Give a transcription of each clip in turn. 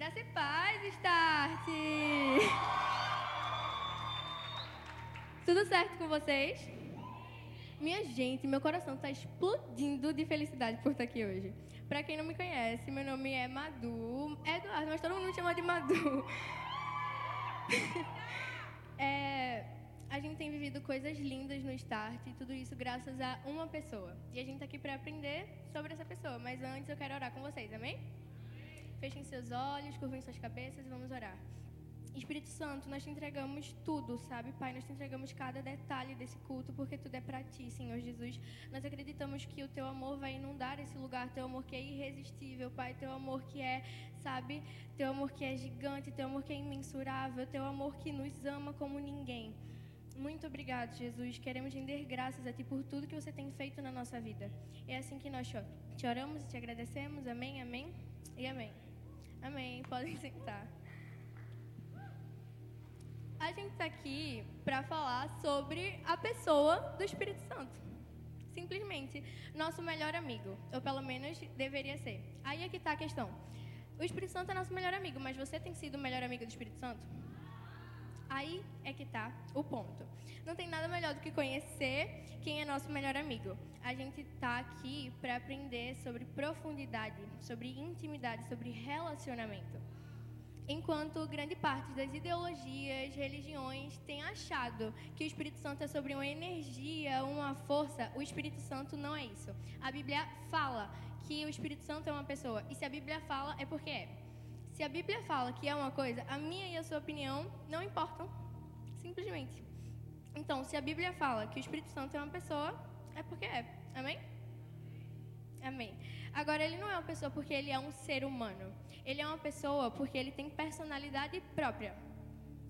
Graça e paz, Start! Tudo certo com vocês? Minha gente, meu coração está explodindo de felicidade por estar aqui hoje. Para quem não me conhece, meu nome é Madu. É Eduardo, mas todo mundo me chama de Madu. é, a gente tem vivido coisas lindas no Start e tudo isso graças a uma pessoa. E a gente está aqui para aprender sobre essa pessoa. Mas antes eu quero orar com vocês, amém? Fechem seus olhos, curvem suas cabeças e vamos orar. Espírito Santo, nós te entregamos tudo, sabe, Pai? Nós te entregamos cada detalhe desse culto, porque tudo é para ti, Senhor Jesus. Nós acreditamos que o teu amor vai inundar esse lugar, teu amor que é irresistível, Pai, teu amor que é, sabe, teu amor que é gigante, teu amor que é imensurável, teu amor que nos ama como ninguém. Muito obrigado, Jesus. Queremos render graças a Ti por tudo que você tem feito na nossa vida. É assim que nós te oramos e te agradecemos. Amém, amém e amém. Amém. Podem sentar. A gente está aqui para falar sobre a pessoa do Espírito Santo. Simplesmente, nosso melhor amigo. Ou pelo menos deveria ser. Aí é que está a questão. O Espírito Santo é nosso melhor amigo, mas você tem sido o melhor amigo do Espírito Santo? Aí é que está o ponto. Não tem nada melhor do que conhecer quem é nosso melhor amigo. A gente está aqui para aprender sobre profundidade, sobre intimidade, sobre relacionamento. Enquanto grande parte das ideologias, religiões tem achado que o Espírito Santo é sobre uma energia, uma força, o Espírito Santo não é isso. A Bíblia fala que o Espírito Santo é uma pessoa, e se a Bíblia fala, é porque é. Se a Bíblia fala que é uma coisa, a minha e a sua opinião não importam. Simplesmente. Então, se a Bíblia fala que o Espírito Santo é uma pessoa, é porque é. Amém? Amém. Agora, ele não é uma pessoa porque ele é um ser humano. Ele é uma pessoa porque ele tem personalidade própria.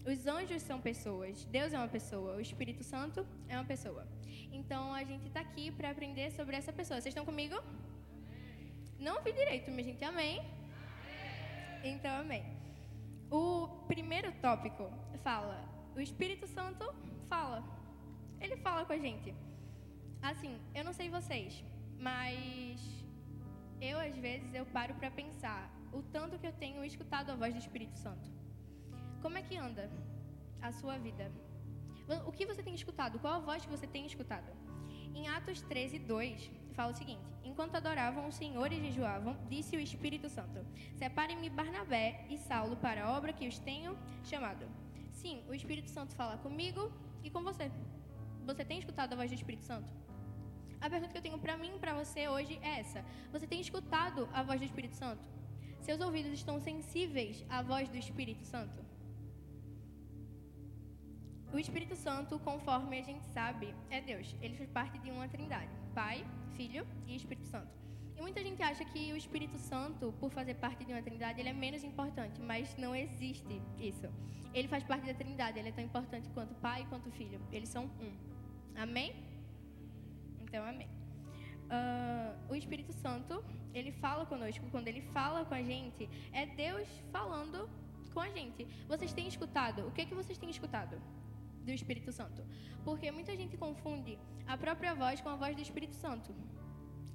Os anjos são pessoas, Deus é uma pessoa, o Espírito Santo é uma pessoa. Então, a gente está aqui para aprender sobre essa pessoa. Vocês estão comigo? Não ouvi direito, minha gente. Amém? Então, amém. O primeiro tópico fala: o Espírito Santo fala. Ele fala com a gente. Assim, eu não sei vocês, mas eu às vezes eu paro para pensar o tanto que eu tenho escutado a voz do Espírito Santo. Como é que anda a sua vida? O que você tem escutado? Qual a voz que você tem escutado? Em Atos 13, 2, fala o seguinte: Enquanto adoravam o Senhor e jejuavam, disse o Espírito Santo: Separem-me Barnabé e Saulo para a obra que os tenho chamado. Sim, o Espírito Santo fala comigo e com você. Você tem escutado a voz do Espírito Santo? A pergunta que eu tenho para mim e para você hoje é essa: Você tem escutado a voz do Espírito Santo? Seus ouvidos estão sensíveis à voz do Espírito Santo? O Espírito Santo, conforme a gente sabe, é Deus. Ele faz parte de uma trindade: Pai, Filho e Espírito Santo. E muita gente acha que o Espírito Santo, por fazer parte de uma trindade, ele é menos importante, mas não existe isso. Ele faz parte da trindade, ele é tão importante quanto Pai e quanto Filho. Eles são um. Amém? Então, amém. Uh, o Espírito Santo, ele fala conosco. Quando ele fala com a gente, é Deus falando com a gente. Vocês têm escutado? O que, é que vocês têm escutado? Do Espírito Santo. Porque muita gente confunde a própria voz com a voz do Espírito Santo.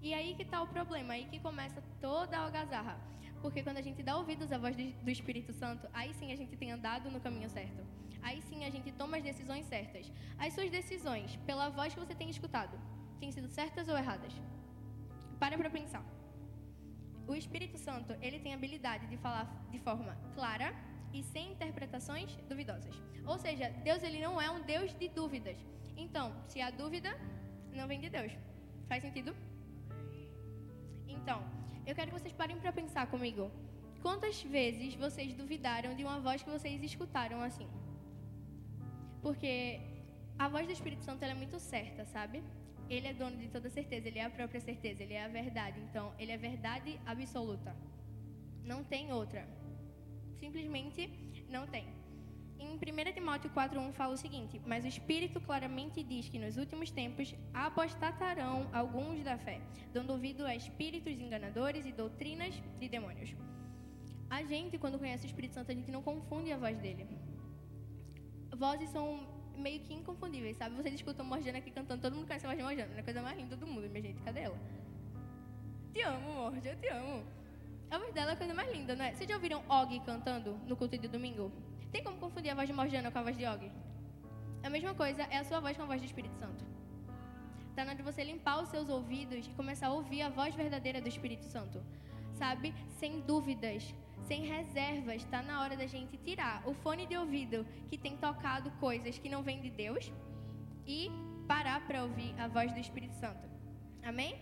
E aí que está o problema, aí que começa toda a algazarra. Porque quando a gente dá ouvidos à voz do Espírito Santo, aí sim a gente tem andado no caminho certo. Aí sim a gente toma as decisões certas. As suas decisões, pela voz que você tem escutado, têm sido certas ou erradas? Para para pensar. O Espírito Santo, ele tem habilidade de falar de forma clara e sem interpretações duvidosas. Ou seja, Deus ele não é um Deus de dúvidas. Então, se há dúvida, não vem de Deus. Faz sentido? Então, eu quero que vocês parem para pensar comigo. Quantas vezes vocês duvidaram de uma voz que vocês escutaram assim? Porque a voz do Espírito Santo é muito certa, sabe? Ele é dono de toda certeza, ele é a própria certeza, ele é a verdade. Então, ele é verdade absoluta. Não tem outra. Simplesmente não tem. Em 1 Timóteo 4,1 fala o seguinte: Mas o Espírito claramente diz que nos últimos tempos apostatarão alguns da fé, dando ouvido a espíritos enganadores e doutrinas de demônios. A gente, quando conhece o Espírito Santo, a gente não confunde a voz dele. Vozes são meio que inconfundíveis, sabe? Vocês escutam Morjana aqui cantando, todo mundo conhece a voz de Morjana, é a coisa mais linda do mundo, minha gente, cadê ela? Te amo, Morja, eu te amo. A voz dela é a coisa mais linda, não é? Vocês já ouviram Og cantando no culto de domingo? Tem como confundir a voz de Morjana com a voz de Og? A mesma coisa é a sua voz com a voz do Espírito Santo. Está na hora de você limpar os seus ouvidos e começar a ouvir a voz verdadeira do Espírito Santo. Sabe? Sem dúvidas, sem reservas. Está na hora da gente tirar o fone de ouvido que tem tocado coisas que não vêm de Deus e parar para ouvir a voz do Espírito Santo. Amém?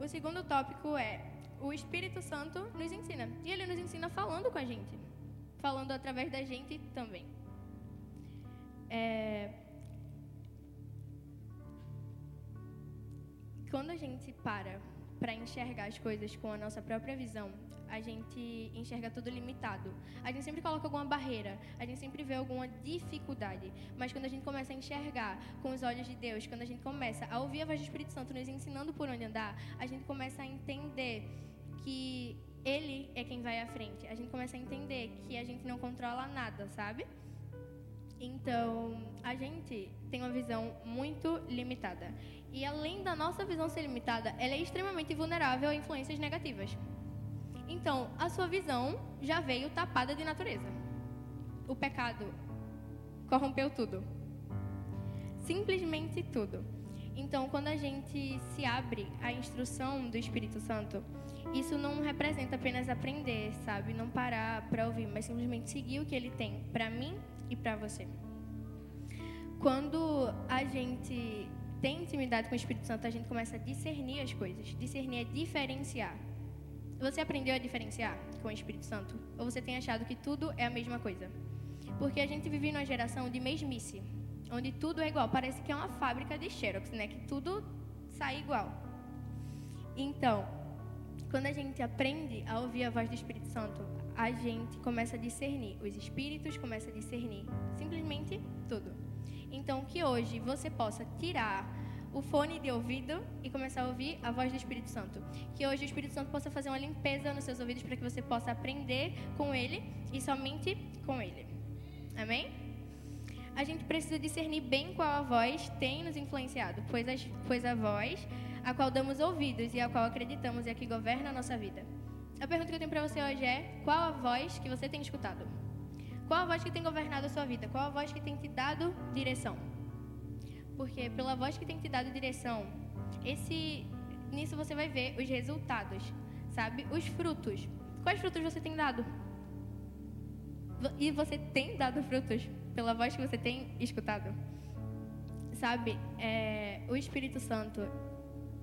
O segundo tópico é o Espírito Santo nos ensina. E ele nos ensina falando com a gente, falando através da gente também. É... Quando a gente para para enxergar as coisas com a nossa própria visão, a gente enxerga tudo limitado. A gente sempre coloca alguma barreira, a gente sempre vê alguma dificuldade. Mas quando a gente começa a enxergar com os olhos de Deus, quando a gente começa a ouvir a voz do Espírito Santo nos ensinando por onde andar, a gente começa a entender que Ele é quem vai à frente. A gente começa a entender que a gente não controla nada, sabe? Então, a gente tem uma visão muito limitada. E além da nossa visão ser limitada, ela é extremamente vulnerável a influências negativas. Então, a sua visão já veio tapada de natureza. O pecado corrompeu tudo. Simplesmente tudo. Então, quando a gente se abre à instrução do Espírito Santo, isso não representa apenas aprender, sabe? Não parar para ouvir, mas simplesmente seguir o que ele tem para mim e para você. Quando a gente tem intimidade com o Espírito Santo, a gente começa a discernir as coisas. Discernir é diferenciar. Você aprendeu a diferenciar com o Espírito Santo? Ou você tem achado que tudo é a mesma coisa? Porque a gente vive numa geração de mesmice, onde tudo é igual. Parece que é uma fábrica de Xerox, né? Que tudo sai igual. Então, quando a gente aprende a ouvir a voz do Espírito Santo, a gente começa a discernir. Os espíritos começam a discernir simplesmente tudo. Então, que hoje você possa tirar o fone de ouvido e começar a ouvir a voz do Espírito Santo. Que hoje o Espírito Santo possa fazer uma limpeza nos seus ouvidos para que você possa aprender com ele e somente com ele. Amém? A gente precisa discernir bem qual a voz tem nos influenciado, pois, as, pois a voz a qual damos ouvidos e a qual acreditamos é a que governa a nossa vida. A pergunta que eu tenho para você hoje é: qual a voz que você tem escutado? Qual a voz que tem governado a sua vida? Qual a voz que tem te dado direção? Porque pela voz que tem te dado direção, esse nisso você vai ver os resultados, sabe? Os frutos. Quais frutos você tem dado? E você tem dado frutos pela voz que você tem escutado? Sabe? É, o Espírito Santo,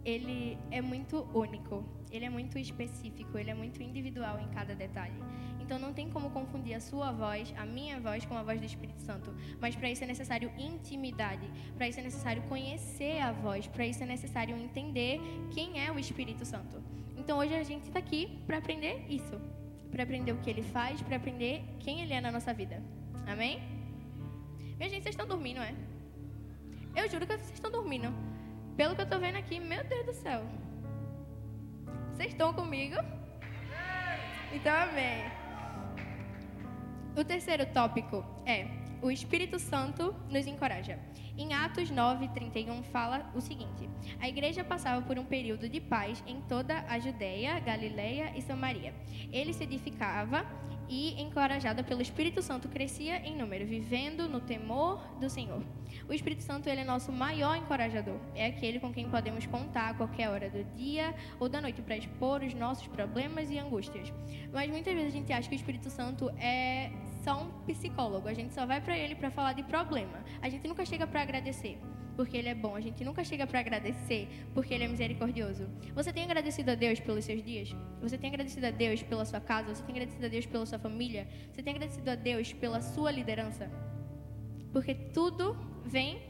ele é muito único, ele é muito específico, ele é muito individual em cada detalhe. Então não tem como confundir a sua voz, a minha voz, com a voz do Espírito Santo. Mas para isso é necessário intimidade, para isso é necessário conhecer a voz, para isso é necessário entender quem é o Espírito Santo. Então hoje a gente está aqui para aprender isso, para aprender o que ele faz, para aprender quem ele é na nossa vida. Amém? Minha gente, vocês estão dormindo, é? Eu juro que vocês estão dormindo. Pelo que eu estou vendo aqui, meu Deus do céu. Vocês estão comigo? Então, amém. O terceiro tópico é: o Espírito Santo nos encoraja. Em Atos 9, 31, fala o seguinte: A igreja passava por um período de paz em toda a Judéia, Galileia e Samaria. Ele se edificava e, encorajada pelo Espírito Santo, crescia em número, vivendo no temor do Senhor. O Espírito Santo ele é nosso maior encorajador. É aquele com quem podemos contar a qualquer hora do dia ou da noite para expor os nossos problemas e angústias. Mas muitas vezes a gente acha que o Espírito Santo é só um psicólogo. A gente só vai para ele para falar de problema. A gente nunca chega para agradecer porque Ele é bom. A gente nunca chega para agradecer, porque Ele é misericordioso. Você tem agradecido a Deus pelos seus dias? Você tem agradecido a Deus pela sua casa? Você tem agradecido a Deus pela sua família? Você tem agradecido a Deus pela sua liderança? Porque tudo vem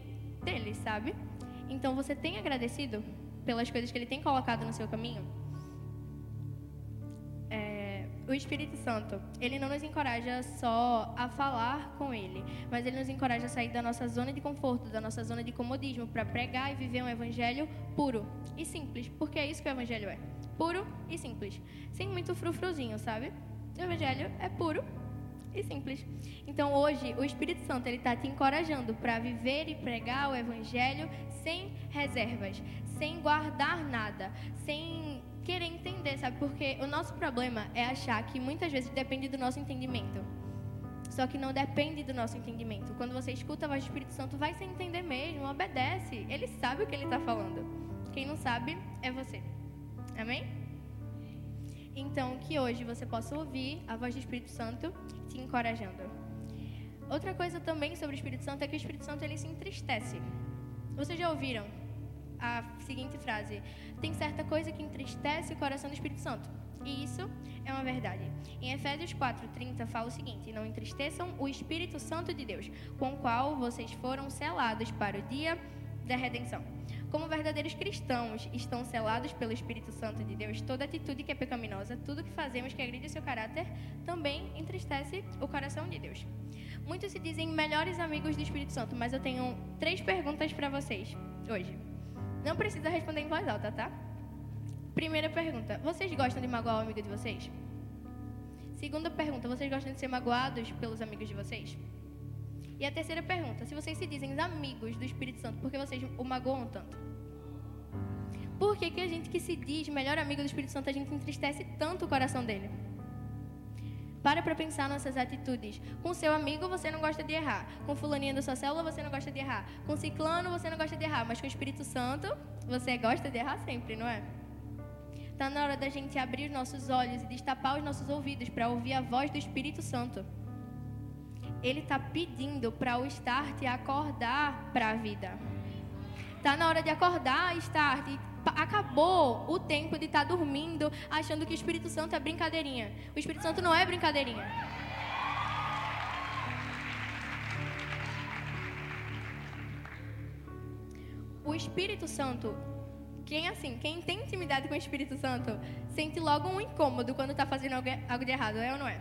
dele, sabe? Então você tem agradecido pelas coisas que Ele tem colocado no seu caminho? O Espírito Santo, ele não nos encoraja só a falar com ele, mas ele nos encoraja a sair da nossa zona de conforto, da nossa zona de comodismo, para pregar e viver um evangelho puro e simples, porque é isso que o evangelho é. Puro e simples. Sem muito frufruzinho, sabe? O evangelho é puro e simples. Então hoje o Espírito Santo ele está te encorajando para viver e pregar o Evangelho sem reservas, sem guardar nada, sem querer entender, sabe? Porque o nosso problema é achar que muitas vezes depende do nosso entendimento. Só que não depende do nosso entendimento. Quando você escuta a voz do Espírito Santo, vai sem entender mesmo, obedece. Ele sabe o que ele está falando. Quem não sabe é você. Amém? Então, que hoje você possa ouvir a voz do Espírito Santo te encorajando. Outra coisa também sobre o Espírito Santo é que o Espírito Santo ele se entristece. Vocês já ouviram a seguinte frase: Tem certa coisa que entristece o coração do Espírito Santo. E isso é uma verdade. Em Efésios 4:30 fala o seguinte: Não entristeçam o Espírito Santo de Deus, com o qual vocês foram selados para o dia da redenção. Como verdadeiros cristãos estão selados pelo Espírito Santo de Deus, toda atitude que é pecaminosa, tudo que fazemos que agride seu caráter, também entristece o coração de Deus. Muitos se dizem melhores amigos do Espírito Santo, mas eu tenho três perguntas para vocês hoje. Não precisa responder em voz alta, tá? Primeira pergunta: vocês gostam de magoar o amigo de vocês? Segunda pergunta: vocês gostam de ser magoados pelos amigos de vocês? E a terceira pergunta: se vocês se dizem amigos do Espírito Santo, por que vocês o magoam tanto? Por que, que a gente que se diz melhor amigo do Espírito Santo, a gente entristece tanto o coração dele? Para para pensar nossas atitudes. Com seu amigo você não gosta de errar. Com fulaninha da sua célula você não gosta de errar. Com ciclano você não gosta de errar. Mas com o Espírito Santo você gosta de errar sempre, não é? Está na hora da gente abrir os nossos olhos e destapar os nossos ouvidos para ouvir a voz do Espírito Santo. Ele está pedindo para o start acordar para a vida. Está na hora de acordar, start. Acabou o tempo de estar tá dormindo achando que o Espírito Santo é brincadeirinha. O Espírito Santo não é brincadeirinha. O Espírito Santo quem assim, quem tem intimidade com o Espírito Santo, sente logo um incômodo quando está fazendo algo de errado, é ou não é?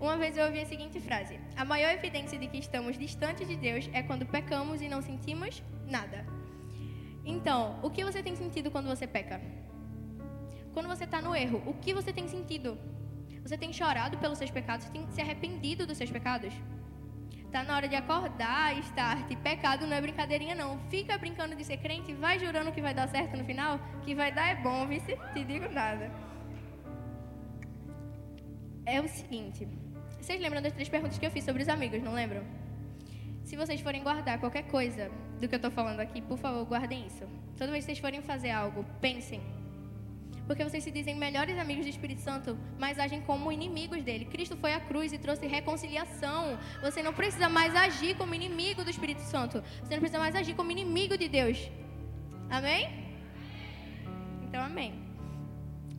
Uma vez eu ouvi a seguinte frase: A maior evidência de que estamos distantes de Deus é quando pecamos e não sentimos nada. Então, o que você tem sentido quando você peca? Quando você está no erro, o que você tem sentido? Você tem chorado pelos seus pecados? Você tem se arrependido dos seus pecados? Tá na hora de acordar, start. Pecado não é brincadeirinha, não. Fica brincando de ser crente, vai jurando que vai dar certo no final, que vai dar é bom, vice, te digo nada. É o seguinte. Vocês lembram das três perguntas que eu fiz sobre os amigos, não lembram? Se vocês forem guardar qualquer coisa do que eu estou falando aqui, por favor, guardem isso. Toda vez que vocês forem fazer algo, pensem porque vocês se dizem melhores amigos do Espírito Santo, mas agem como inimigos dele. Cristo foi à cruz e trouxe reconciliação. Você não precisa mais agir como inimigo do Espírito Santo. Você não precisa mais agir como inimigo de Deus. Amém? Então, amém.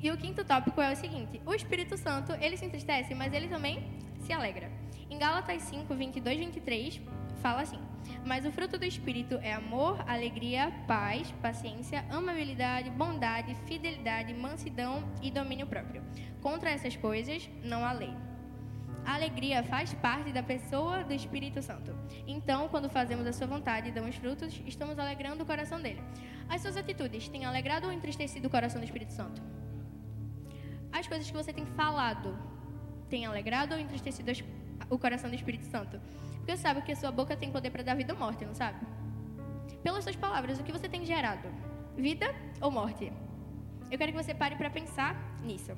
E o quinto tópico é o seguinte: o Espírito Santo, ele se entristece, mas ele também se alegra. Em Gálatas 5, 22, 23, fala assim: Mas o fruto do Espírito é amor, alegria, paz, paciência, amabilidade, bondade, fidelidade, mansidão e domínio próprio. Contra essas coisas não há lei. A alegria faz parte da pessoa do Espírito Santo. Então, quando fazemos a sua vontade e damos frutos, estamos alegrando o coração dele. As suas atitudes têm alegrado ou entristecido o coração do Espírito Santo? As coisas que você tem falado têm alegrado ou entristecido o coração do Espírito Santo? Porque você sabe que a sua boca tem poder para dar vida ou morte, não sabe? Pelas suas palavras, o que você tem gerado? Vida ou morte? Eu quero que você pare para pensar nisso.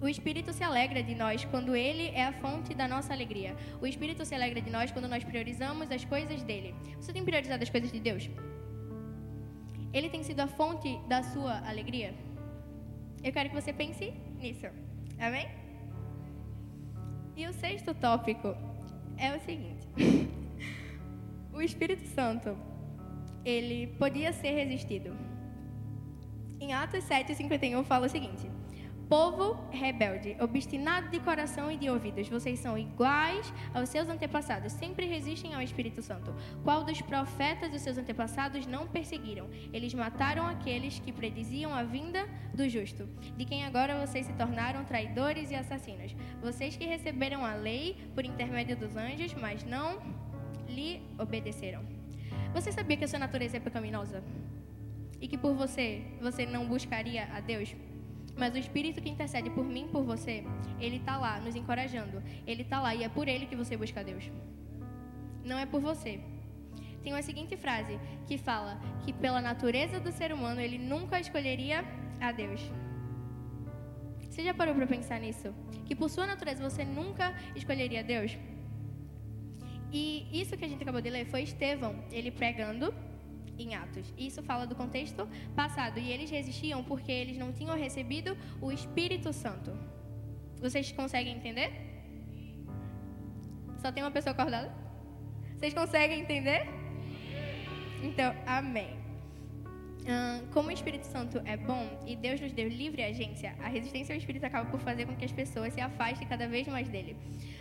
O Espírito se alegra de nós quando Ele é a fonte da nossa alegria. O Espírito se alegra de nós quando nós priorizamos as coisas dele. Você tem priorizado as coisas de Deus? Ele tem sido a fonte da sua alegria? Eu quero que você pense nisso. Amém? E o sexto tópico é o seguinte: o Espírito Santo, ele podia ser resistido. Em Atos 7:51 fala o seguinte: Povo rebelde, obstinado de coração e de ouvidos, vocês são iguais aos seus antepassados, sempre resistem ao Espírito Santo. Qual dos profetas dos seus antepassados não perseguiram? Eles mataram aqueles que prediziam a vinda do justo, de quem agora vocês se tornaram traidores e assassinos. Vocês que receberam a lei por intermédio dos anjos, mas não lhe obedeceram. Você sabia que a sua natureza é pecaminosa? E que por você, você não buscaria a Deus? Mas o Espírito que intercede por mim, por você, ele está lá nos encorajando. Ele está lá e é por ele que você busca Deus. Não é por você. Tem uma seguinte frase que fala que pela natureza do ser humano ele nunca escolheria a Deus. Você já parou para pensar nisso? Que por sua natureza você nunca escolheria Deus? E isso que a gente acabou de ler foi Estevão, ele pregando em Atos. Isso fala do contexto passado. E eles resistiam porque eles não tinham recebido o Espírito Santo. Vocês conseguem entender? Só tem uma pessoa acordada? Vocês conseguem entender? Então, amém. como o Espírito Santo é bom e Deus nos deu livre agência, a resistência ao Espírito acaba por fazer com que as pessoas se afastem cada vez mais dele.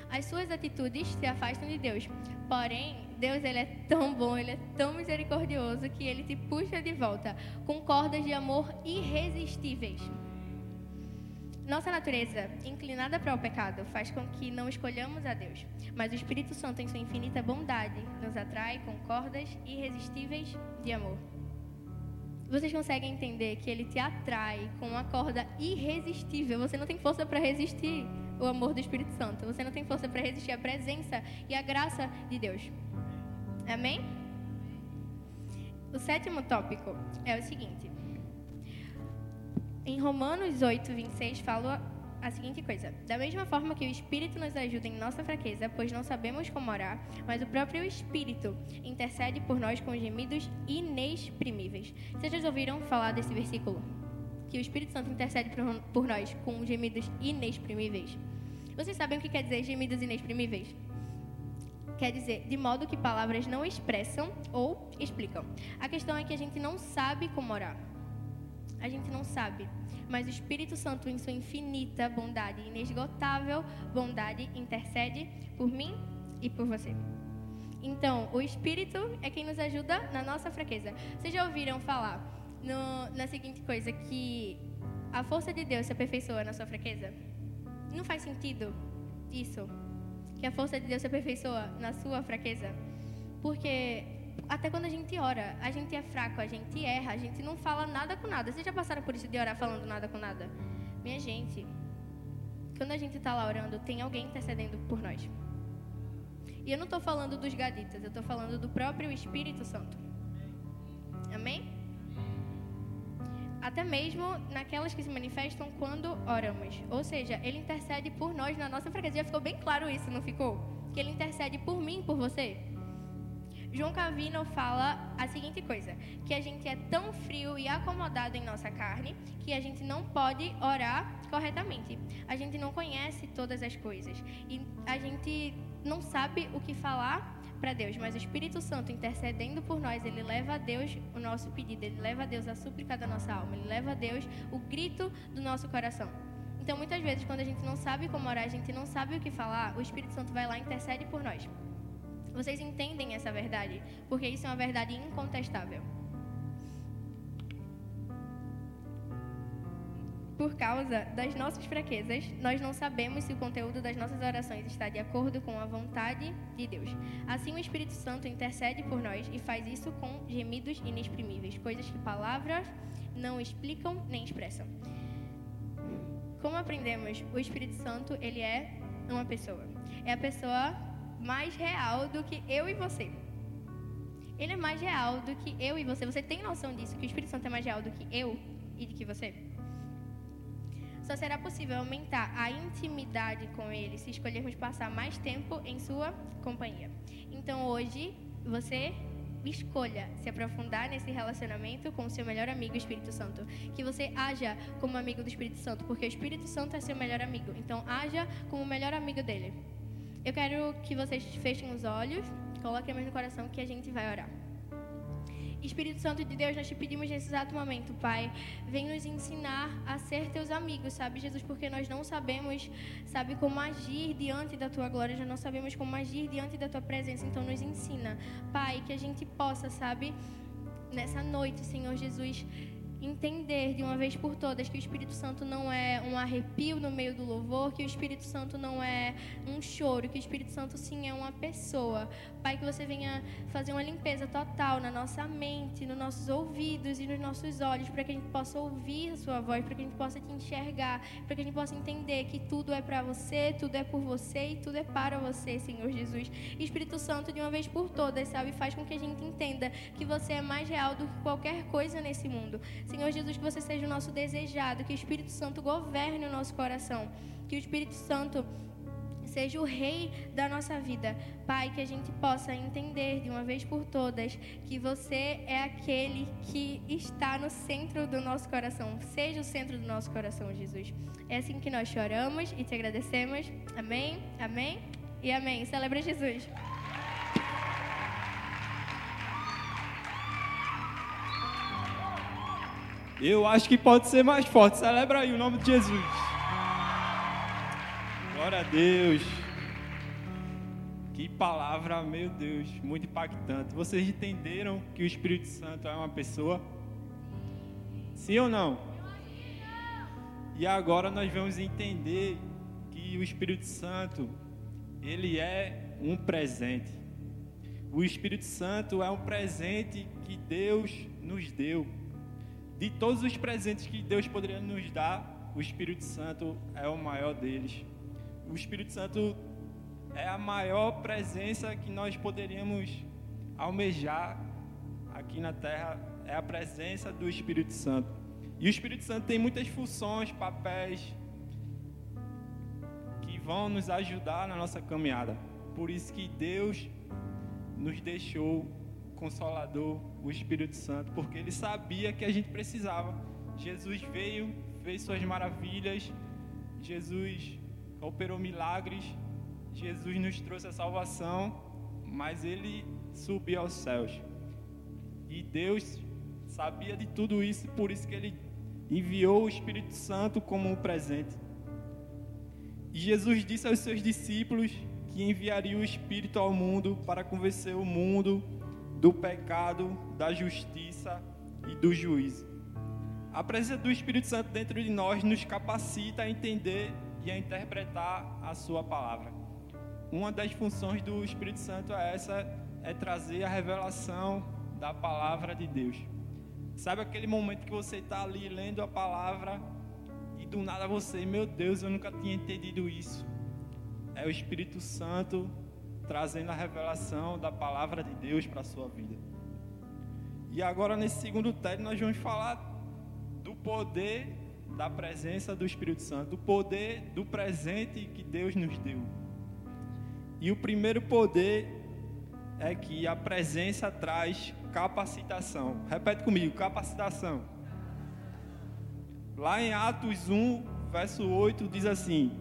As suas atitudes se afastam de Deus. Porém, Deus ele é tão bom, ele é tão misericordioso que ele te puxa de volta com cordas de amor irresistíveis. Nossa natureza, inclinada para o pecado, faz com que não escolhamos a Deus, mas o Espírito Santo, em sua infinita bondade, nos atrai com cordas irresistíveis de amor. Vocês conseguem entender que ele te atrai com uma corda irresistível? Você não tem força para resistir o amor do Espírito Santo. Você não tem força para resistir a presença e a graça de Deus. Amém? O sétimo tópico é o seguinte. Em Romanos 8, 26, fala a seguinte coisa: Da mesma forma que o Espírito nos ajuda em nossa fraqueza, pois não sabemos como orar, mas o próprio Espírito intercede por nós com gemidos inexprimíveis. Vocês já ouviram falar desse versículo? Que o Espírito Santo intercede por, nós com gemidos inexprimíveis? Vocês sabem o que quer dizer gemidos inexprimíveis? Quer dizer, de modo que palavras não expressam ou explicam. A questão é que a gente não sabe como orar. A gente não sabe. Mas o Espírito Santo, em sua infinita bondade, inesgotável bondade, intercede por mim e por você. Então, o Espírito é quem nos ajuda na nossa fraqueza. Vocês já ouviram falar no, na seguinte coisa, que a força de Deus se aperfeiçoa na sua fraqueza? Não faz sentido isso? Que a força de Deus se aperfeiçoa na sua fraqueza? Porque até quando a gente ora, a gente é fraco, a gente erra, a gente não fala nada com nada. Vocês já passaram por isso de orar falando nada com nada? Minha gente, quando a gente está lá orando, tem alguém intercedendo por nós. E eu não estou falando dos gaditas, eu estou falando do próprio Espírito Santo. Amém? Até mesmo naquelas que se manifestam quando oramos. Ou seja, ele intercede por nós na nossa fraqueza. Já ficou bem claro isso, não ficou? Que ele intercede por mim, por você. João Calvino fala a seguinte coisa: que a gente é tão frio e acomodado em nossa carne que a gente não pode orar corretamente. A gente não conhece todas as coisas e a gente não sabe o que falar para Deus, mas o Espírito Santo intercedendo por nós, ele leva a Deus o nosso pedido, ele leva a Deus a súplica da nossa alma, ele leva a Deus o grito do nosso coração. Então, muitas vezes, quando a gente não sabe como orar, a gente não sabe o que falar, o Espírito Santo vai lá e intercede por nós. Vocês entendem essa verdade? Porque isso é uma verdade incontestável. Por causa das nossas fraquezas, nós não sabemos se o conteúdo das nossas orações está de acordo com a vontade de Deus. Assim, o Espírito Santo intercede por nós e faz isso com gemidos inexprimíveis, coisas que palavras não explicam nem expressam. Como aprendemos, o Espírito Santo, ele é uma pessoa. É a pessoa mais real do que eu e você. Ele é mais real do que eu e você. Você tem noção disso? Que o Espírito Santo é mais real do que eu e do que você? Só será possível aumentar a intimidade com Ele se escolhermos passar mais tempo em Sua companhia. Então hoje, você escolha se aprofundar nesse relacionamento com o seu melhor amigo, Espírito Santo. Que você haja como amigo do Espírito Santo, porque o Espírito Santo é seu melhor amigo. Então, haja como o melhor amigo dele. Eu quero que vocês fechem os olhos, coloquem a mão no coração que a gente vai orar. Espírito Santo de Deus, nós te pedimos nesse exato momento, Pai, vem nos ensinar a ser teus amigos, sabe, Jesus, porque nós não sabemos, sabe, como agir diante da tua glória, já não sabemos como agir diante da tua presença, então nos ensina, Pai, que a gente possa, sabe, nessa noite, Senhor Jesus, entender de uma vez por todas que o Espírito Santo não é um arrepio no meio do louvor, que o Espírito Santo não é um choro, que o Espírito Santo sim é uma pessoa. Pai, que você venha fazer uma limpeza total na nossa mente, nos nossos ouvidos e nos nossos olhos, para que a gente possa ouvir a sua voz, para que a gente possa te enxergar, para que a gente possa entender que tudo é para você, tudo é por você e tudo é para você, Senhor Jesus. Espírito Santo, de uma vez por todas, sabe, faz com que a gente entenda que você é mais real do que qualquer coisa nesse mundo. Senhor Jesus, que você seja o nosso desejado, que o Espírito Santo governe o nosso coração, que o Espírito Santo seja o rei da nossa vida. Pai, que a gente possa entender de uma vez por todas que você é aquele que está no centro do nosso coração. Seja o centro do nosso coração, Jesus. É assim que nós choramos e te agradecemos. Amém, amém e amém. Celebra Jesus. Eu acho que pode ser mais forte. Celebra aí o nome de Jesus. Glória a Deus. Que palavra, meu Deus, muito impactante. Vocês entenderam que o Espírito Santo é uma pessoa? Sim ou não? E agora nós vamos entender que o Espírito Santo, ele é um presente. O Espírito Santo é um presente que Deus nos deu. De todos os presentes que Deus poderia nos dar, o Espírito Santo é o maior deles. O Espírito Santo é a maior presença que nós poderíamos almejar aqui na terra, é a presença do Espírito Santo. E o Espírito Santo tem muitas funções, papéis que vão nos ajudar na nossa caminhada. Por isso que Deus nos deixou Consolador, o Espírito Santo, porque ele sabia que a gente precisava. Jesus veio, fez suas maravilhas, Jesus operou milagres, Jesus nos trouxe a salvação, mas ele subiu aos céus. E Deus sabia de tudo isso, por isso que ele enviou o Espírito Santo como um presente. E Jesus disse aos seus discípulos que enviaria o Espírito ao mundo para convencer o mundo do pecado, da justiça e do juízo. A presença do Espírito Santo dentro de nós nos capacita a entender e a interpretar a sua palavra. Uma das funções do Espírito Santo é essa, é trazer a revelação da palavra de Deus. Sabe aquele momento que você está ali lendo a palavra e do nada você, meu Deus, eu nunca tinha entendido isso. É o Espírito Santo trazendo a revelação da palavra de Deus para a sua vida. E agora, nesse segundo texto, nós vamos falar do poder da presença do Espírito Santo, do poder do presente que Deus nos deu. E o primeiro poder é que a presença traz capacitação. Repete comigo: capacitação. Lá em Atos 1, verso 8, diz assim: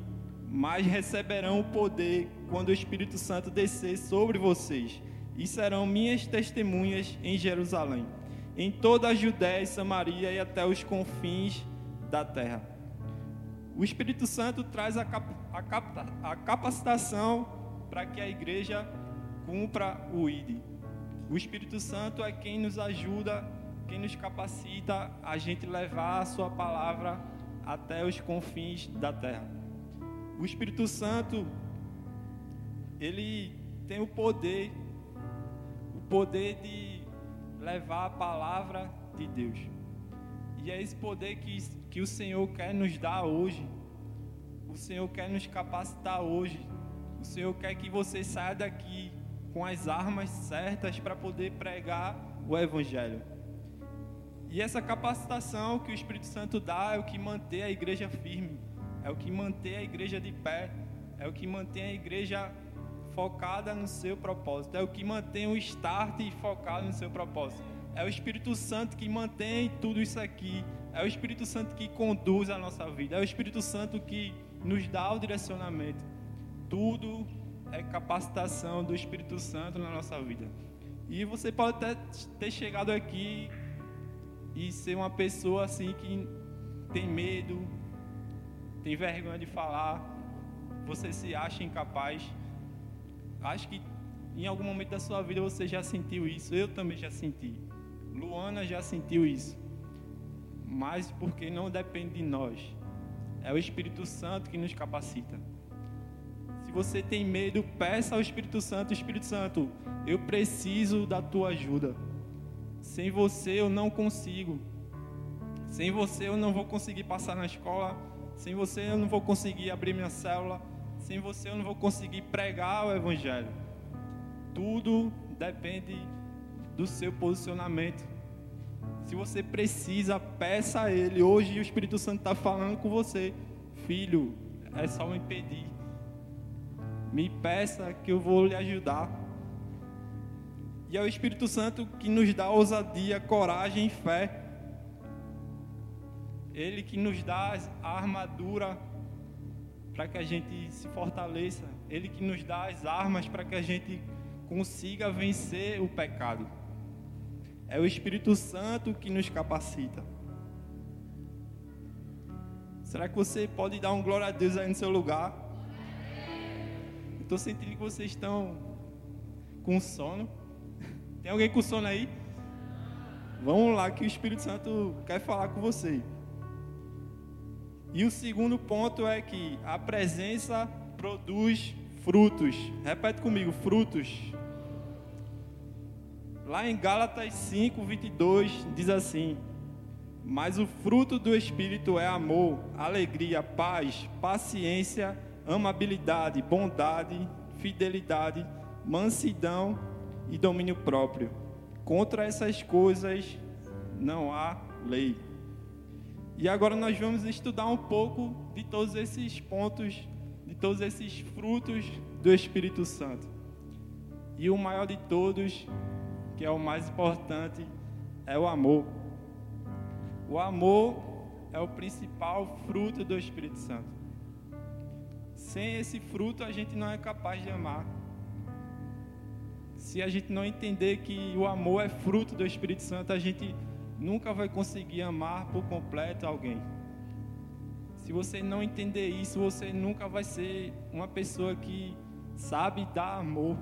Mas receberão o poder quando o Espírito Santo descer sobre vocês, e serão minhas testemunhas em Jerusalém, em toda a Judéia e Samaria e até os confins da terra. O Espírito Santo traz a, cap a, cap a capacitação para que a igreja cumpra o ID. O Espírito Santo é quem nos ajuda, quem nos capacita a gente levar a sua palavra até os confins da terra. O Espírito Santo ele tem o poder, o poder de levar a palavra de Deus. E é esse poder que, que o Senhor quer nos dar hoje. O Senhor quer nos capacitar hoje. O Senhor quer que você saia daqui com as armas certas para poder pregar o Evangelho. E essa capacitação que o Espírito Santo dá é o que mantém a igreja firme, é o que mantém a igreja de pé, é o que mantém a igreja focada no seu propósito. É o que mantém o start focado no seu propósito. É o Espírito Santo que mantém tudo isso aqui. É o Espírito Santo que conduz a nossa vida. É o Espírito Santo que nos dá o direcionamento. Tudo é capacitação do Espírito Santo na nossa vida. E você pode até ter chegado aqui e ser uma pessoa assim que tem medo, tem vergonha de falar, você se acha incapaz. Acho que em algum momento da sua vida você já sentiu isso. Eu também já senti. Luana já sentiu isso. Mas porque não depende de nós. É o Espírito Santo que nos capacita. Se você tem medo, peça ao Espírito Santo, Espírito Santo, eu preciso da tua ajuda. Sem você eu não consigo. Sem você eu não vou conseguir passar na escola. Sem você eu não vou conseguir abrir minha célula. Sem você eu não vou conseguir pregar o Evangelho. Tudo depende do seu posicionamento. Se você precisa, peça a Ele. Hoje o Espírito Santo está falando com você. Filho, é só me pedir. Me peça que eu vou lhe ajudar. E é o Espírito Santo que nos dá ousadia, coragem e fé. Ele que nos dá a armadura para que a gente se fortaleça. Ele que nos dá as armas para que a gente consiga vencer o pecado. É o Espírito Santo que nos capacita. Será que você pode dar um glória a Deus aí no seu lugar? Estou sentindo que vocês estão com sono. Tem alguém com sono aí? Vamos lá que o Espírito Santo quer falar com você. E o segundo ponto é que a presença produz frutos. Repete comigo, frutos. Lá em Gálatas 5, 22, diz assim: Mas o fruto do Espírito é amor, alegria, paz, paciência, amabilidade, bondade, fidelidade, mansidão e domínio próprio. Contra essas coisas não há lei. E agora nós vamos estudar um pouco de todos esses pontos, de todos esses frutos do Espírito Santo. E o maior de todos, que é o mais importante, é o amor. O amor é o principal fruto do Espírito Santo. Sem esse fruto, a gente não é capaz de amar. Se a gente não entender que o amor é fruto do Espírito Santo, a gente nunca vai conseguir amar por completo alguém. Se você não entender isso, você nunca vai ser uma pessoa que sabe dar amor,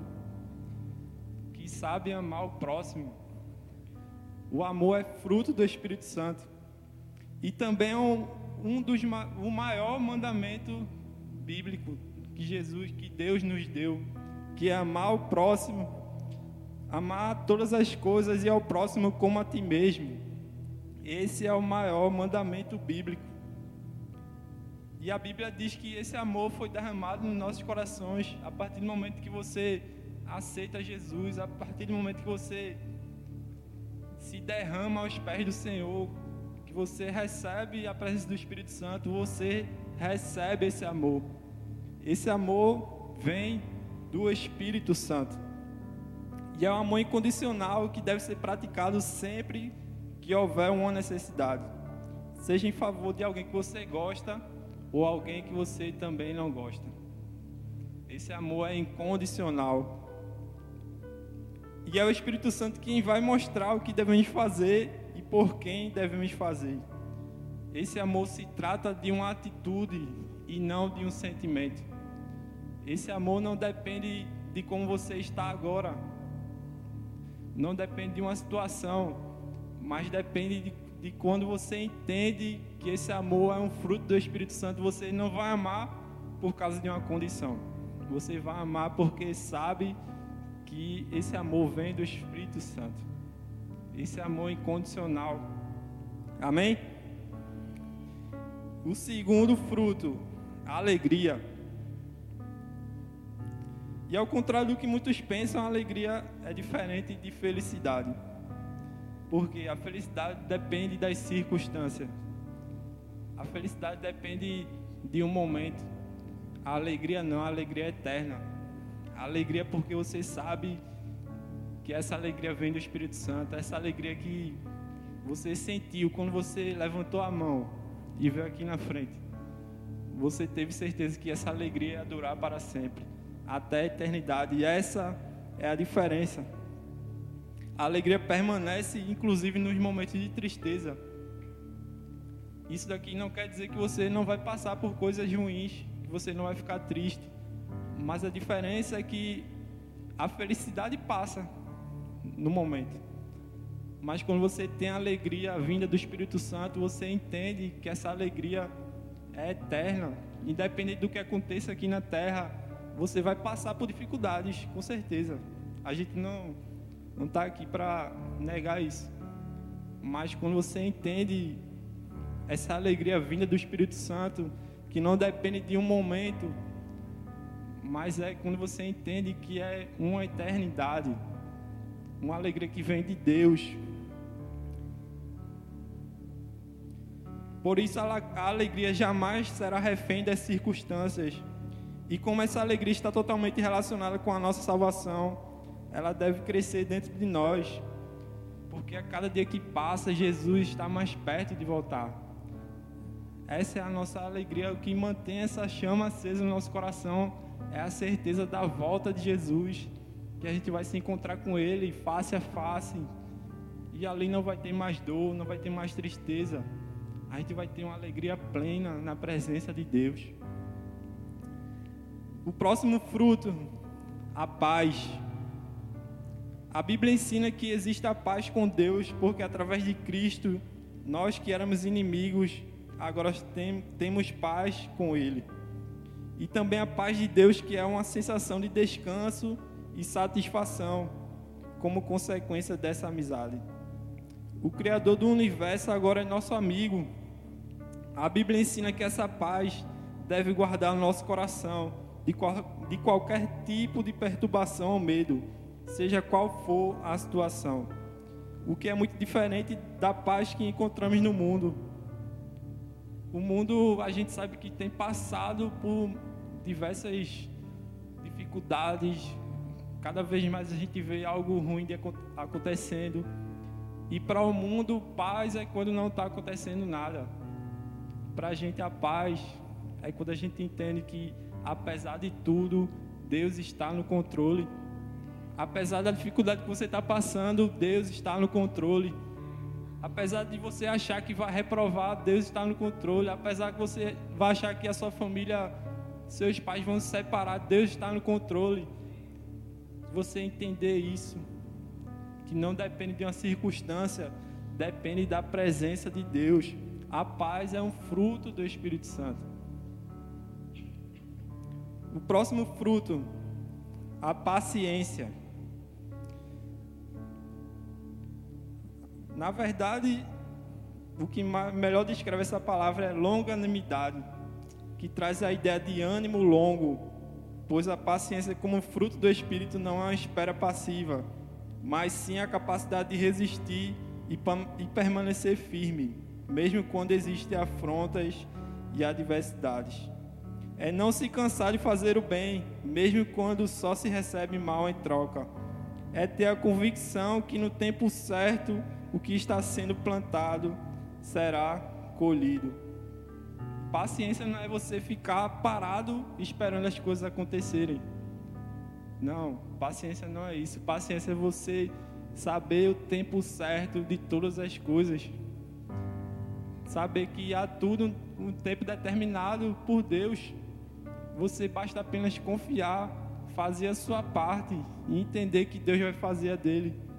que sabe amar o próximo. O amor é fruto do Espírito Santo. E também é um, um dos o maior mandamento bíblico que Jesus, que Deus nos deu, que é amar o próximo, amar todas as coisas e ao próximo como a ti mesmo. Esse é o maior mandamento bíblico. E a Bíblia diz que esse amor foi derramado nos nossos corações a partir do momento que você aceita Jesus, a partir do momento que você se derrama aos pés do Senhor, que você recebe a presença do Espírito Santo, você recebe esse amor. Esse amor vem do Espírito Santo. E é um amor incondicional que deve ser praticado sempre que houver uma necessidade, seja em favor de alguém que você gosta ou alguém que você também não gosta. Esse amor é incondicional. E é o Espírito Santo quem vai mostrar o que devemos fazer e por quem devemos fazer. Esse amor se trata de uma atitude e não de um sentimento. Esse amor não depende de como você está agora. Não depende de uma situação mas depende de, de quando você entende que esse amor é um fruto do Espírito Santo, você não vai amar por causa de uma condição. Você vai amar porque sabe que esse amor vem do Espírito Santo. Esse amor incondicional. Amém? O segundo fruto, a alegria. E ao contrário do que muitos pensam, a alegria é diferente de felicidade. Porque a felicidade depende das circunstâncias. A felicidade depende de um momento. A alegria não, a alegria é eterna. A alegria é porque você sabe que essa alegria vem do Espírito Santo, essa alegria que você sentiu quando você levantou a mão e veio aqui na frente. Você teve certeza que essa alegria ia durar para sempre, até a eternidade. E essa é a diferença. A alegria permanece, inclusive, nos momentos de tristeza. Isso daqui não quer dizer que você não vai passar por coisas ruins, que você não vai ficar triste. Mas a diferença é que a felicidade passa no momento. Mas quando você tem a alegria vinda do Espírito Santo, você entende que essa alegria é eterna. Independente do que aconteça aqui na terra, você vai passar por dificuldades, com certeza. A gente não não está aqui para negar isso. Mas quando você entende essa alegria vinda do Espírito Santo, que não depende de um momento, mas é quando você entende que é uma eternidade, uma alegria que vem de Deus. Por isso a alegria jamais será refém das circunstâncias. E como essa alegria está totalmente relacionada com a nossa salvação, ela deve crescer dentro de nós. Porque a cada dia que passa, Jesus está mais perto de voltar. Essa é a nossa alegria, o que mantém essa chama acesa no nosso coração é a certeza da volta de Jesus, que a gente vai se encontrar com Ele face a face, e ali não vai ter mais dor, não vai ter mais tristeza, a gente vai ter uma alegria plena na presença de Deus. O próximo fruto, a paz. A Bíblia ensina que existe a paz com Deus, porque através de Cristo, nós que éramos inimigos, agora tem, temos paz com Ele. E também a paz de Deus, que é uma sensação de descanso e satisfação, como consequência dessa amizade. O Criador do universo agora é nosso amigo, a Bíblia ensina que essa paz deve guardar o nosso coração de, qual, de qualquer tipo de perturbação ou medo, seja qual for a situação. O que é muito diferente da paz que encontramos no mundo. O mundo, a gente sabe que tem passado por diversas dificuldades. Cada vez mais a gente vê algo ruim acontecendo. E para o mundo, paz é quando não está acontecendo nada para a gente a paz é quando a gente entende que, apesar de tudo, Deus está no controle. Apesar da dificuldade que você está passando, Deus está no controle. Apesar de você achar que vai reprovar, Deus está no controle. Apesar que você vai achar que a sua família, seus pais vão se separar, Deus está no controle. Você entender isso, que não depende de uma circunstância, depende da presença de Deus. A paz é um fruto do Espírito Santo. O próximo fruto, a paciência. Na verdade, o que melhor descreve essa palavra é longanimidade, que traz a ideia de ânimo longo, pois a paciência, como fruto do Espírito, não é uma espera passiva, mas sim a capacidade de resistir e permanecer firme, mesmo quando existem afrontas e adversidades. É não se cansar de fazer o bem, mesmo quando só se recebe mal em troca. É ter a convicção que no tempo certo o que está sendo plantado será colhido. Paciência não é você ficar parado esperando as coisas acontecerem. Não, paciência não é isso. Paciência é você saber o tempo certo de todas as coisas. Saber que há tudo um tempo determinado por Deus. Você basta apenas confiar, fazer a sua parte e entender que Deus vai fazer a dele.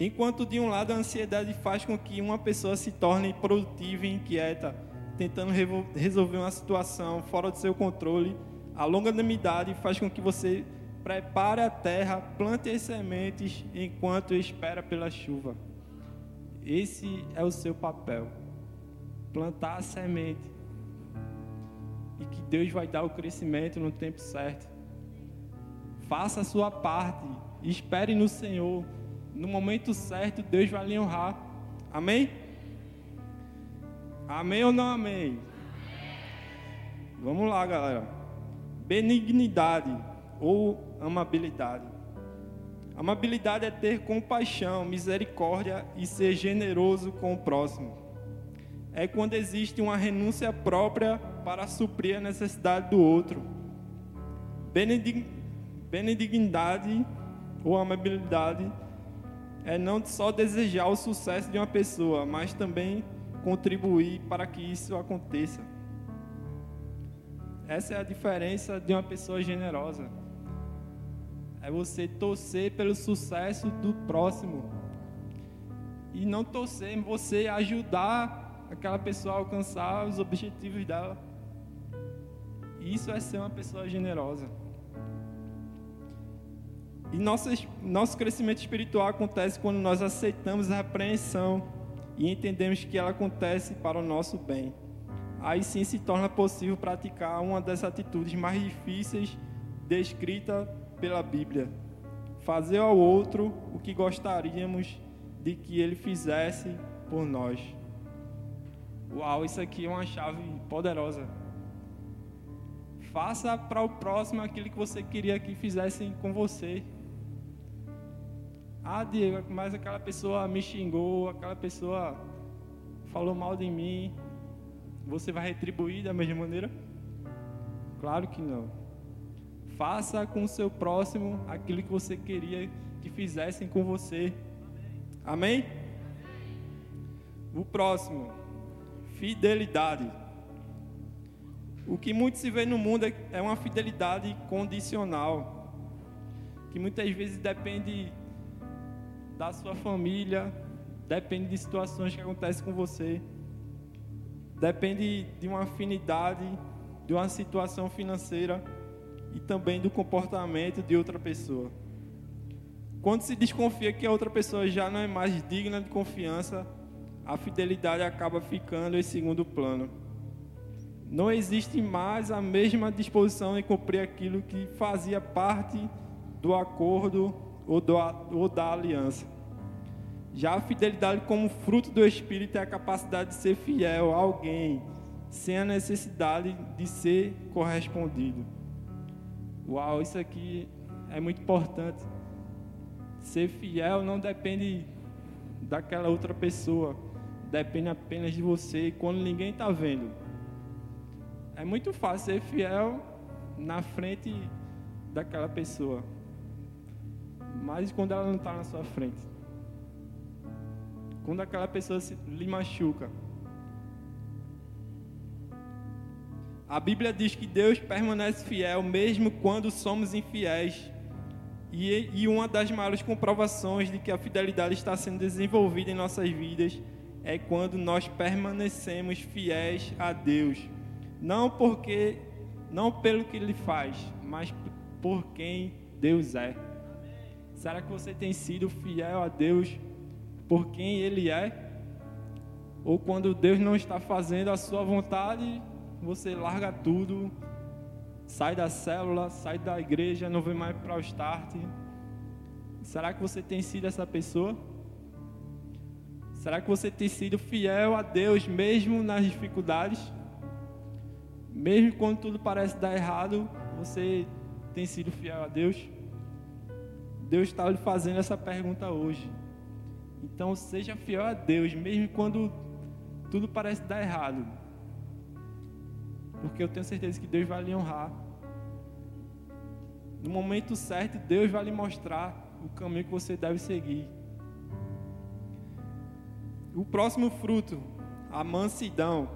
Enquanto de um lado a ansiedade faz com que uma pessoa se torne produtiva e inquieta, tentando resolver uma situação fora do seu controle, a longanimidade faz com que você prepare a terra, plante as sementes enquanto espera pela chuva. Esse é o seu papel. Plantar a semente. E que Deus vai dar o crescimento no tempo certo. Faça a sua parte. Espere no Senhor. No momento certo, Deus vai lhe honrar. Amém? Amém ou não amém? Vamos lá, galera. Benignidade ou amabilidade. Amabilidade é ter compaixão, misericórdia e ser generoso com o próximo. É quando existe uma renúncia própria para suprir a necessidade do outro. Benedignidade ou amabilidade é não só desejar o sucesso de uma pessoa, mas também contribuir para que isso aconteça. Essa é a diferença de uma pessoa generosa é você torcer pelo sucesso do próximo. E não torcer, você ajudar aquela pessoa a alcançar os objetivos dela. Isso é ser uma pessoa generosa. E nosso, nosso crescimento espiritual acontece quando nós aceitamos a repreensão e entendemos que ela acontece para o nosso bem. Aí sim se torna possível praticar uma das atitudes mais difíceis descrita pela Bíblia. Fazer ao outro o que gostaríamos de que ele fizesse por nós. Uau, isso aqui é uma chave poderosa. Faça para o próximo aquilo que você queria que fizessem com você. Ah, Diego, mas aquela pessoa me xingou, aquela pessoa falou mal de mim. Você vai retribuir da mesma maneira? Claro que não. Faça com o seu próximo aquilo que você queria que fizessem com você. Amém? O próximo, fidelidade. O que muito se vê no mundo é, é uma fidelidade condicional, que muitas vezes depende da sua família, depende de situações que acontecem com você, depende de uma afinidade, de uma situação financeira e também do comportamento de outra pessoa. Quando se desconfia que a outra pessoa já não é mais digna de confiança, a fidelidade acaba ficando em segundo plano não existe mais a mesma disposição em cumprir aquilo que fazia parte do acordo ou, do, ou da aliança. Já a fidelidade como fruto do Espírito é a capacidade de ser fiel a alguém, sem a necessidade de ser correspondido. Uau, isso aqui é muito importante. Ser fiel não depende daquela outra pessoa, depende apenas de você quando ninguém está vendo. É muito fácil ser fiel na frente daquela pessoa, mas quando ela não está na sua frente, quando aquela pessoa se, lhe machuca. A Bíblia diz que Deus permanece fiel mesmo quando somos infiéis. E, e uma das maiores comprovações de que a fidelidade está sendo desenvolvida em nossas vidas é quando nós permanecemos fiéis a Deus. Não porque não pelo que ele faz, mas por quem Deus é. Será que você tem sido fiel a Deus por quem ele é? Ou quando Deus não está fazendo a sua vontade, você larga tudo, sai da célula, sai da igreja, não vem mais para o start? Será que você tem sido essa pessoa? Será que você tem sido fiel a Deus mesmo nas dificuldades? Mesmo quando tudo parece dar errado, você tem sido fiel a Deus? Deus está lhe fazendo essa pergunta hoje. Então seja fiel a Deus, mesmo quando tudo parece dar errado. Porque eu tenho certeza que Deus vai lhe honrar. No momento certo, Deus vai lhe mostrar o caminho que você deve seguir. O próximo fruto, a mansidão.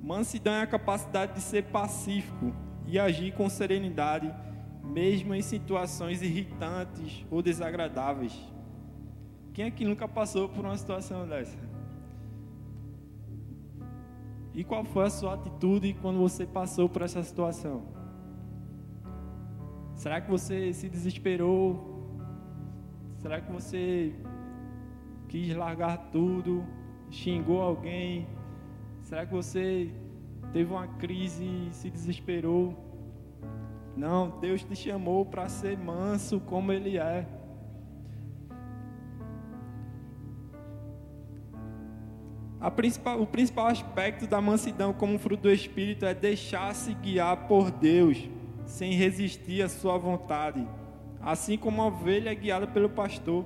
Mansidão é a capacidade de ser pacífico e agir com serenidade, mesmo em situações irritantes ou desagradáveis. Quem aqui nunca passou por uma situação dessa? E qual foi a sua atitude quando você passou por essa situação? Será que você se desesperou? Será que você quis largar tudo? Xingou alguém? Será que você teve uma crise e se desesperou? Não, Deus te chamou para ser manso como Ele é. Principal, o principal aspecto da mansidão como fruto do Espírito é deixar-se guiar por Deus, sem resistir à sua vontade, assim como a ovelha é guiada pelo pastor.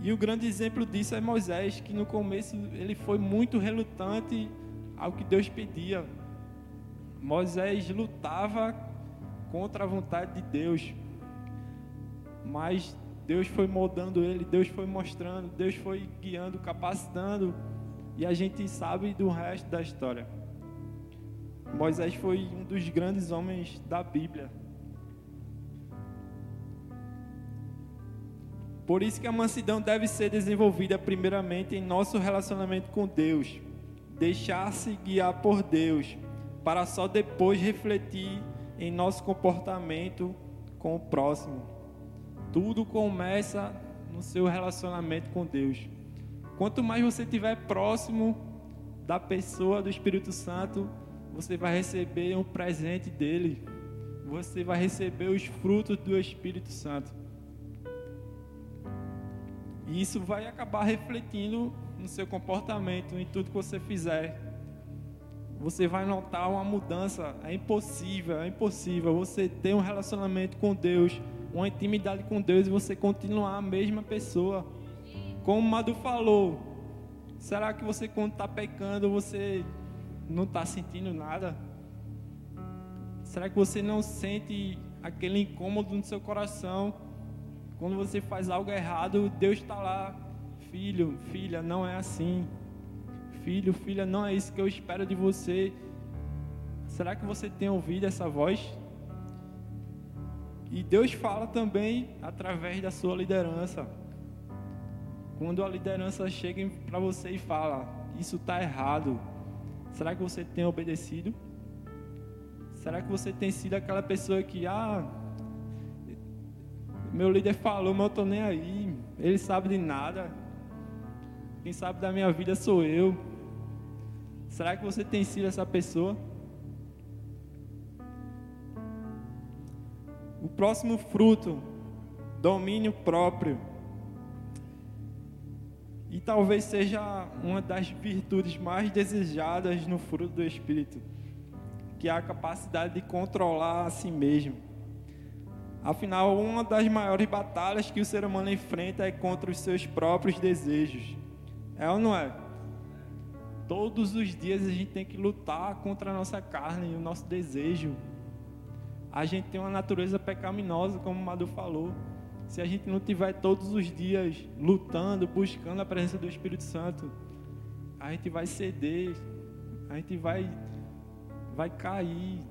E o grande exemplo disso é Moisés, que no começo ele foi muito relutante ao que Deus pedia. Moisés lutava contra a vontade de Deus, mas Deus foi moldando ele, Deus foi mostrando, Deus foi guiando, capacitando, e a gente sabe do resto da história. Moisés foi um dos grandes homens da Bíblia. Por isso que a mansidão deve ser desenvolvida primeiramente em nosso relacionamento com Deus. Deixar-se guiar por Deus, para só depois refletir em nosso comportamento com o próximo. Tudo começa no seu relacionamento com Deus. Quanto mais você estiver próximo da pessoa do Espírito Santo, você vai receber um presente dele. Você vai receber os frutos do Espírito Santo. E isso vai acabar refletindo no seu comportamento, em tudo que você fizer. Você vai notar uma mudança. É impossível, é impossível você ter um relacionamento com Deus, uma intimidade com Deus e você continuar a mesma pessoa. Como o Madu falou, será que você quando está pecando você não está sentindo nada? Será que você não sente aquele incômodo no seu coração? Quando você faz algo errado, Deus está lá. Filho, filha, não é assim. Filho, filha, não é isso que eu espero de você. Será que você tem ouvido essa voz? E Deus fala também através da sua liderança. Quando a liderança chega para você e fala: Isso está errado. Será que você tem obedecido? Será que você tem sido aquela pessoa que, ah, meu líder falou, mas eu estou nem aí. Ele sabe de nada. Quem sabe da minha vida sou eu. Será que você tem sido essa pessoa? O próximo fruto, domínio próprio. E talvez seja uma das virtudes mais desejadas no fruto do Espírito, que é a capacidade de controlar a si mesmo. Afinal, uma das maiores batalhas que o ser humano enfrenta é contra os seus próprios desejos. É ou não é? Todos os dias a gente tem que lutar contra a nossa carne e o nosso desejo. A gente tem uma natureza pecaminosa, como o Madu falou se a gente não tiver todos os dias lutando, buscando a presença do Espírito Santo, a gente vai ceder, a gente vai vai cair.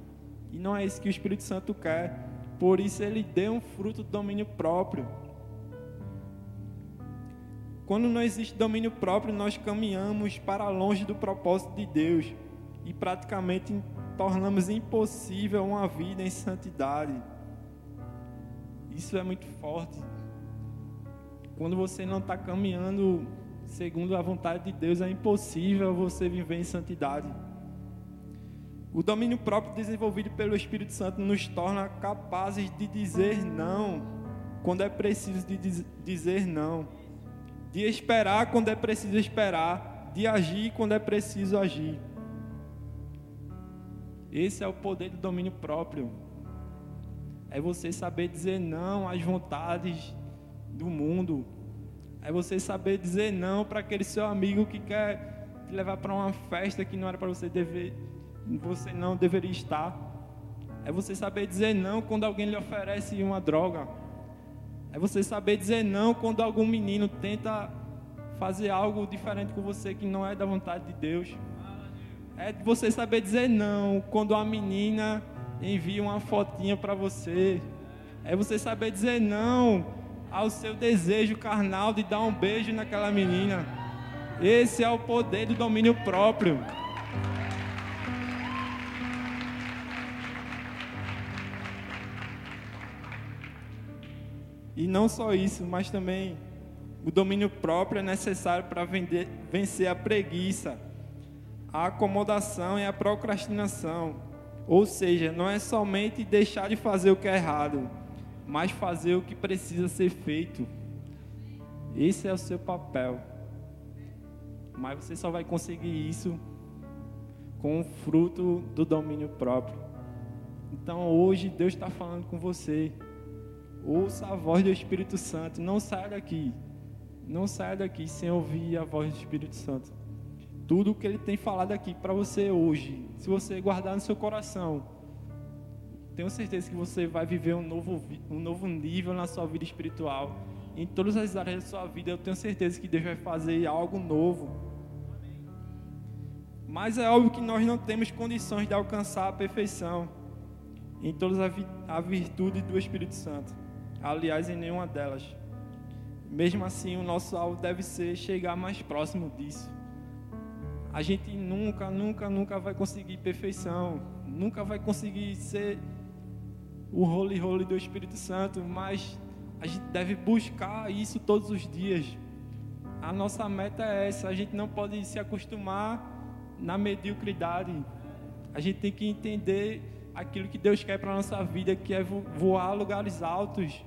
E não é isso que o Espírito Santo quer. Por isso ele deu um fruto do domínio próprio. Quando não existe domínio próprio, nós caminhamos para longe do propósito de Deus e praticamente tornamos impossível uma vida em santidade. Isso é muito forte. Quando você não está caminhando segundo a vontade de Deus, é impossível você viver em santidade. O domínio próprio desenvolvido pelo Espírito Santo nos torna capazes de dizer não quando é preciso de dizer não, de esperar quando é preciso esperar, de agir quando é preciso agir. Esse é o poder do domínio próprio. É você saber dizer não às vontades do mundo. É você saber dizer não para aquele seu amigo que quer te levar para uma festa que não era para você dever, você não deveria estar. É você saber dizer não quando alguém lhe oferece uma droga. É você saber dizer não quando algum menino tenta fazer algo diferente com você que não é da vontade de Deus. É você saber dizer não quando a menina envia uma fotinha para você. É você saber dizer não ao seu desejo carnal de dar um beijo naquela menina. Esse é o poder do domínio próprio. E não só isso, mas também o domínio próprio é necessário para vencer a preguiça, a acomodação e a procrastinação. Ou seja, não é somente deixar de fazer o que é errado, mas fazer o que precisa ser feito. Esse é o seu papel. Mas você só vai conseguir isso com o fruto do domínio próprio. Então hoje Deus está falando com você. Ouça a voz do Espírito Santo. Não saia daqui. Não saia daqui sem ouvir a voz do Espírito Santo tudo o que ele tem falado aqui para você hoje, se você guardar no seu coração, tenho certeza que você vai viver um novo, um novo nível na sua vida espiritual. Em todas as áreas da sua vida, eu tenho certeza que Deus vai fazer algo novo. Mas é óbvio que nós não temos condições de alcançar a perfeição em todas a virtude do Espírito Santo. Aliás, em nenhuma delas. Mesmo assim, o nosso alvo deve ser chegar mais próximo disso a gente nunca, nunca, nunca vai conseguir perfeição, nunca vai conseguir ser o role role do Espírito Santo, mas a gente deve buscar isso todos os dias. A nossa meta é essa, a gente não pode se acostumar na mediocridade. A gente tem que entender aquilo que Deus quer para a nossa vida, que é voar a lugares altos,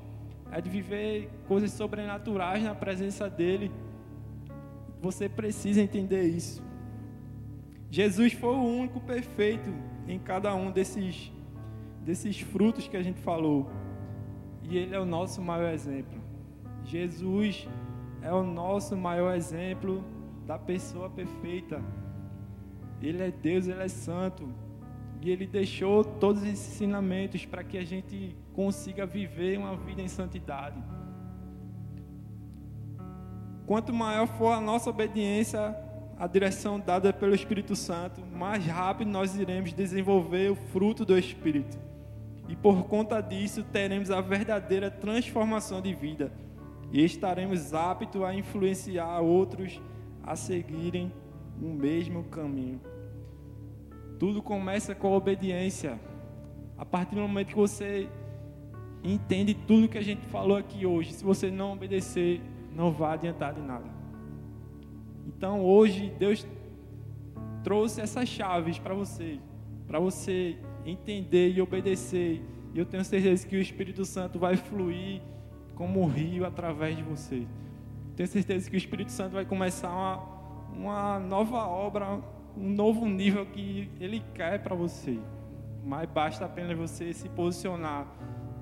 é de viver coisas sobrenaturais na presença dele. Você precisa entender isso. Jesus foi o único perfeito em cada um desses, desses frutos que a gente falou. E ele é o nosso maior exemplo. Jesus é o nosso maior exemplo da pessoa perfeita. Ele é Deus, ele é santo. E ele deixou todos esses ensinamentos para que a gente consiga viver uma vida em santidade. Quanto maior for a nossa obediência à direção dada pelo Espírito Santo, mais rápido nós iremos desenvolver o fruto do Espírito. E por conta disso, teremos a verdadeira transformação de vida e estaremos aptos a influenciar outros a seguirem o mesmo caminho. Tudo começa com a obediência. A partir do momento que você entende tudo que a gente falou aqui hoje, se você não obedecer, não vai adiantar de nada. Então hoje Deus trouxe essas chaves para você, para você entender e obedecer. E eu tenho certeza que o Espírito Santo vai fluir como um rio através de você. Tenho certeza que o Espírito Santo vai começar uma, uma nova obra, um novo nível que Ele quer para você. Mas basta apenas você se posicionar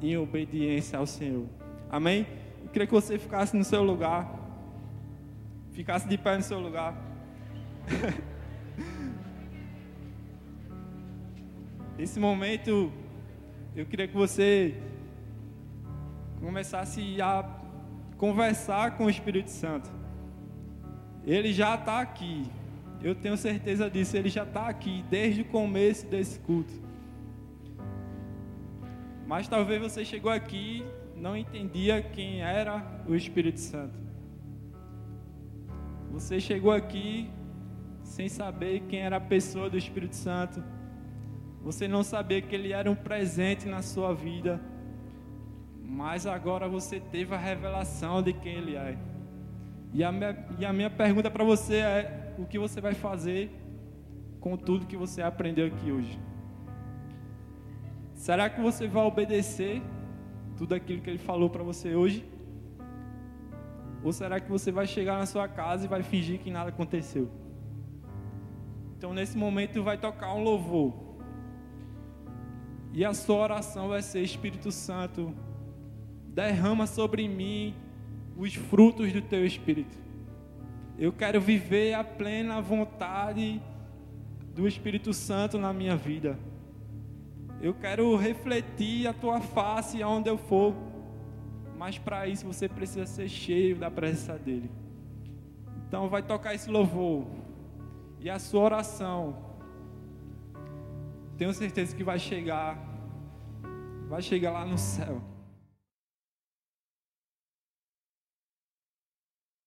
em obediência ao Senhor. Amém? Eu queria que você ficasse no seu lugar. Ficasse de pé no seu lugar. Esse momento, eu queria que você começasse a conversar com o Espírito Santo. Ele já está aqui. Eu tenho certeza disso. Ele já está aqui desde o começo desse culto. Mas talvez você chegou aqui não entendia quem era o Espírito Santo. Você chegou aqui sem saber quem era a pessoa do Espírito Santo. Você não sabia que ele era um presente na sua vida. Mas agora você teve a revelação de quem ele é. E a minha, e a minha pergunta para você é: o que você vai fazer com tudo que você aprendeu aqui hoje? Será que você vai obedecer tudo aquilo que ele falou para você hoje? Ou será que você vai chegar na sua casa e vai fingir que nada aconteceu? Então, nesse momento, vai tocar um louvor. E a sua oração vai ser: Espírito Santo, derrama sobre mim os frutos do teu Espírito. Eu quero viver a plena vontade do Espírito Santo na minha vida. Eu quero refletir a tua face aonde eu for. Mas para isso você precisa ser cheio da presença dele. Então vai tocar esse louvor. E a sua oração. Tenho certeza que vai chegar. Vai chegar lá no céu.